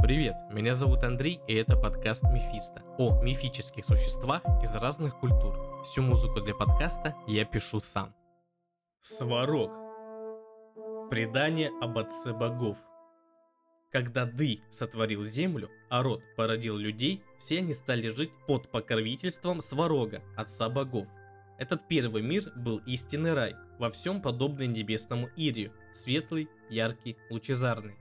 Привет, меня зовут Андрей, и это подкаст Мефисто о мифических существах из разных культур. Всю музыку для подкаста я пишу сам. Сварог. Предание об отце богов. Когда Ды сотворил землю, а род породил людей, все они стали жить под покровительством Сварога, отца богов. Этот первый мир был истинный рай, во всем подобный небесному Ирию, светлый, яркий, лучезарный.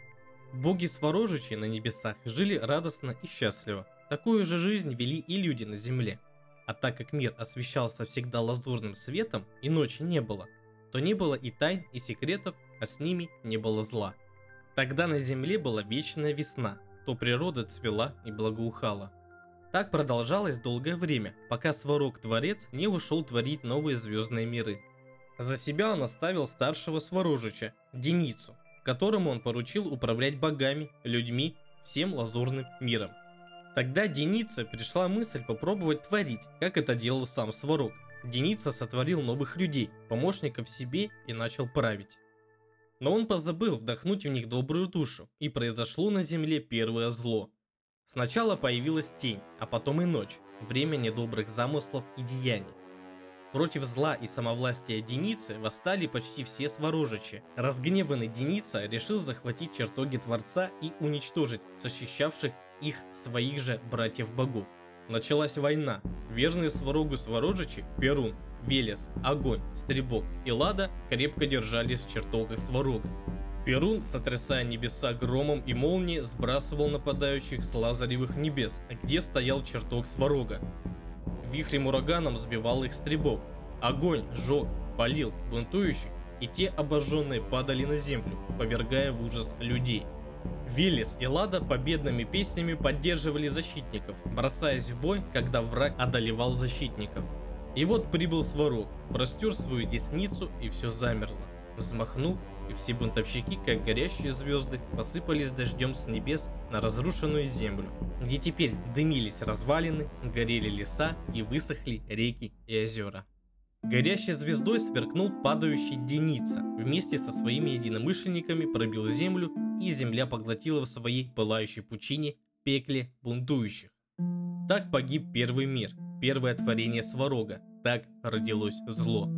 Боги Сворожичи на небесах жили радостно и счастливо. Такую же жизнь вели и люди на земле. А так как мир освещался всегда лазурным светом и ночи не было, то не было и тайн, и секретов, а с ними не было зла. Тогда на земле была вечная весна, то природа цвела и благоухала. Так продолжалось долгое время, пока Сварог-творец не ушел творить новые звездные миры. За себя он оставил старшего Сварожича, Деницу, которому он поручил управлять богами, людьми, всем лазурным миром. Тогда Деница пришла мысль попробовать творить, как это делал сам Сварог. Деница сотворил новых людей, помощников себе и начал править. Но он позабыл вдохнуть в них добрую душу, и произошло на земле первое зло. Сначала появилась тень, а потом и ночь, время недобрых замыслов и деяний. Против зла и самовластия Деницы восстали почти все сворожичи. Разгневанный Деница решил захватить чертоги Творца и уничтожить защищавших их своих же братьев-богов. Началась война. Верные Сварогу Сворожичи, Перун, Велес, Огонь, Стребок и Лада крепко держались в чертогах Сварога. Перун, сотрясая небеса громом и молнией, сбрасывал нападающих с лазаревых небес, где стоял чертог Сварога. Вихрем ураганом сбивал их стребок. Огонь жег, полил бунтующих, и те обожженные падали на землю, повергая в ужас людей. Велес и Лада победными песнями поддерживали защитников, бросаясь в бой, когда враг одолевал защитников. И вот прибыл Сварог, простер свою десницу и все замерло. Взмахнул, и все бунтовщики, как горящие звезды, посыпались дождем с небес на разрушенную землю, где теперь дымились развалины, горели леса и высохли реки и озера. Горящей звездой сверкнул падающий Деница, вместе со своими единомышленниками пробил землю, и земля поглотила в своей пылающей пучине пекле бунтующих. Так погиб первый мир, первое творение Сварога, так родилось зло.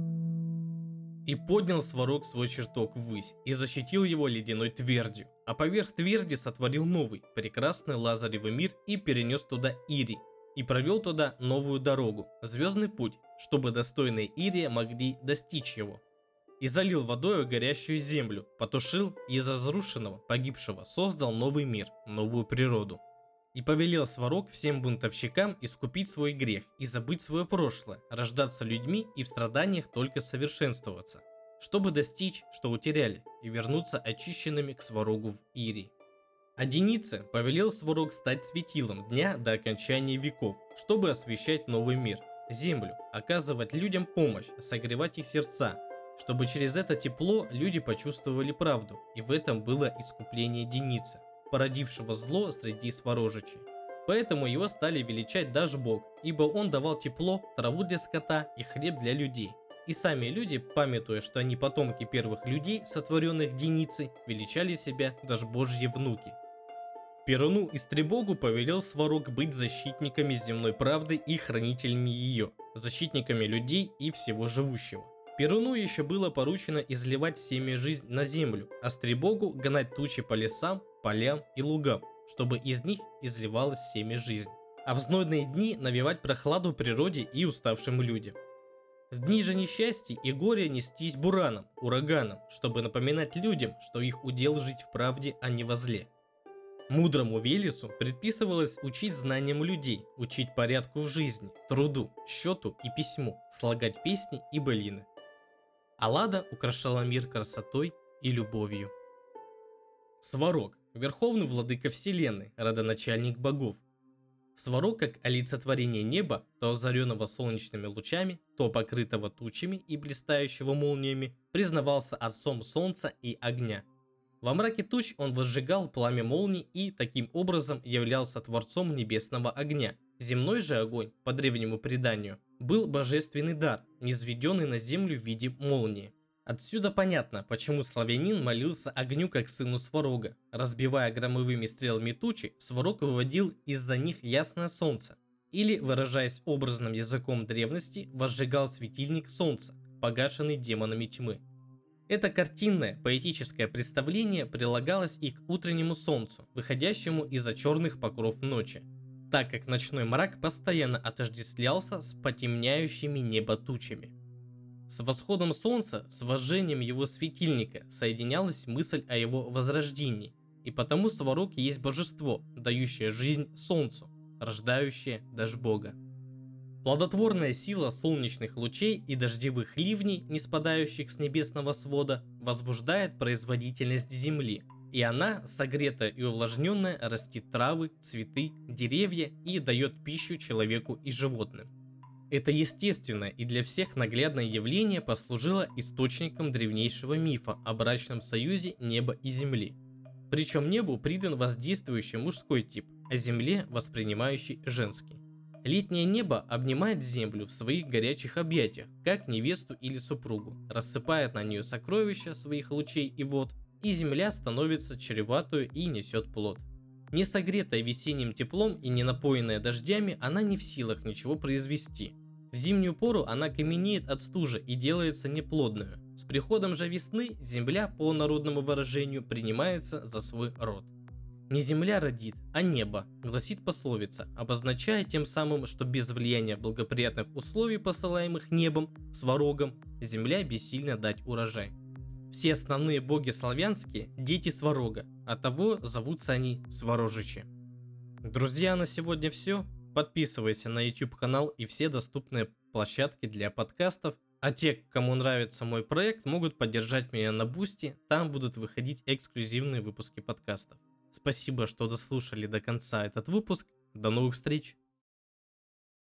И поднял Сварог свой чертог ввысь и защитил его ледяной твердью, а поверх тверди сотворил новый, прекрасный лазаревый мир и перенес туда Ири, и провел туда новую дорогу, звездный путь, чтобы достойные Ирия могли достичь его. И залил водою горящую землю, потушил и из разрушенного, погибшего создал новый мир, новую природу. И повелел Сварог всем бунтовщикам искупить свой грех и забыть свое прошлое, рождаться людьми и в страданиях только совершенствоваться, чтобы достичь, что утеряли, и вернуться очищенными к Сварогу в Ирии. А Денице повелел Сварог стать светилом дня до окончания веков, чтобы освещать новый мир, землю, оказывать людям помощь, согревать их сердца, чтобы через это тепло люди почувствовали правду, и в этом было искупление Деницы породившего зло среди сворожичей. Поэтому его стали величать даже Бог, ибо он давал тепло, траву для скота и хлеб для людей. И сами люди, памятуя, что они потомки первых людей, сотворенных Деницей, величали себя даже Божьи внуки. Перуну и Стребогу повелел Сварог быть защитниками земной правды и хранителями ее, защитниками людей и всего живущего. Перуну еще было поручено изливать семя жизнь на землю, а Стребогу гнать тучи по лесам, полям и лугам, чтобы из них изливалось семя жизнь. А в знойные дни навевать прохладу природе и уставшим людям. В дни же несчастья и горя нестись бураном, ураганом, чтобы напоминать людям, что их удел жить в правде, а не во зле. Мудрому Велесу предписывалось учить знаниям людей, учить порядку в жизни, труду, счету и письму, слагать песни и былины. Аллада украшала мир красотой и любовью. Сварог – верховный владыка вселенной, родоначальник богов. Сварог как олицетворение неба, то озаренного солнечными лучами, то покрытого тучами и блистающего молниями, признавался отцом солнца и огня. Во мраке туч он возжигал пламя молний и таким образом являлся творцом небесного огня. Земной же огонь, по древнему преданию, был божественный дар, низведенный на землю в виде молнии. Отсюда понятно, почему славянин молился огню как сыну Сварога. Разбивая громовыми стрелами тучи, Сварог выводил из-за них ясное солнце. Или, выражаясь образным языком древности, возжигал светильник солнца, погашенный демонами тьмы. Это картинное, поэтическое представление прилагалось и к утреннему солнцу, выходящему из-за черных покров ночи, так как ночной мрак постоянно отождествлялся с потемняющими небо тучами. С восходом солнца, с вожжением его светильника соединялась мысль о его возрождении, и потому Сварог есть божество, дающее жизнь солнцу, рождающее даже Бога. Плодотворная сила солнечных лучей и дождевых ливней, не спадающих с небесного свода, возбуждает производительность земли, и она, согретая и увлажненная, растит травы, цветы, деревья и дает пищу человеку и животным. Это естественное и для всех наглядное явление послужило источником древнейшего мифа о брачном союзе неба и земли. Причем небу придан воздействующий мужской тип, а земле воспринимающий женский. Летнее небо обнимает землю в своих горячих объятиях, как невесту или супругу, рассыпает на нее сокровища своих лучей и вод, и земля становится чреватую и несет плод. Не согретая весенним теплом и не напоенная дождями, она не в силах ничего произвести. В зимнюю пору она каменеет от стужи и делается неплодную. С приходом же весны земля, по народному выражению, принимается за свой род. Не земля родит, а небо, гласит пословица, обозначая тем самым, что без влияния благоприятных условий, посылаемых небом, сварогом, земля бессильно дать урожай. Все основные боги славянские – дети Сварога, а того зовутся они Сварожичи. Друзья, на сегодня все. Подписывайся на YouTube канал и все доступные площадки для подкастов. А те, кому нравится мой проект, могут поддержать меня на Бусти, там будут выходить эксклюзивные выпуски подкастов. Спасибо, что дослушали до конца этот выпуск. До новых встреч!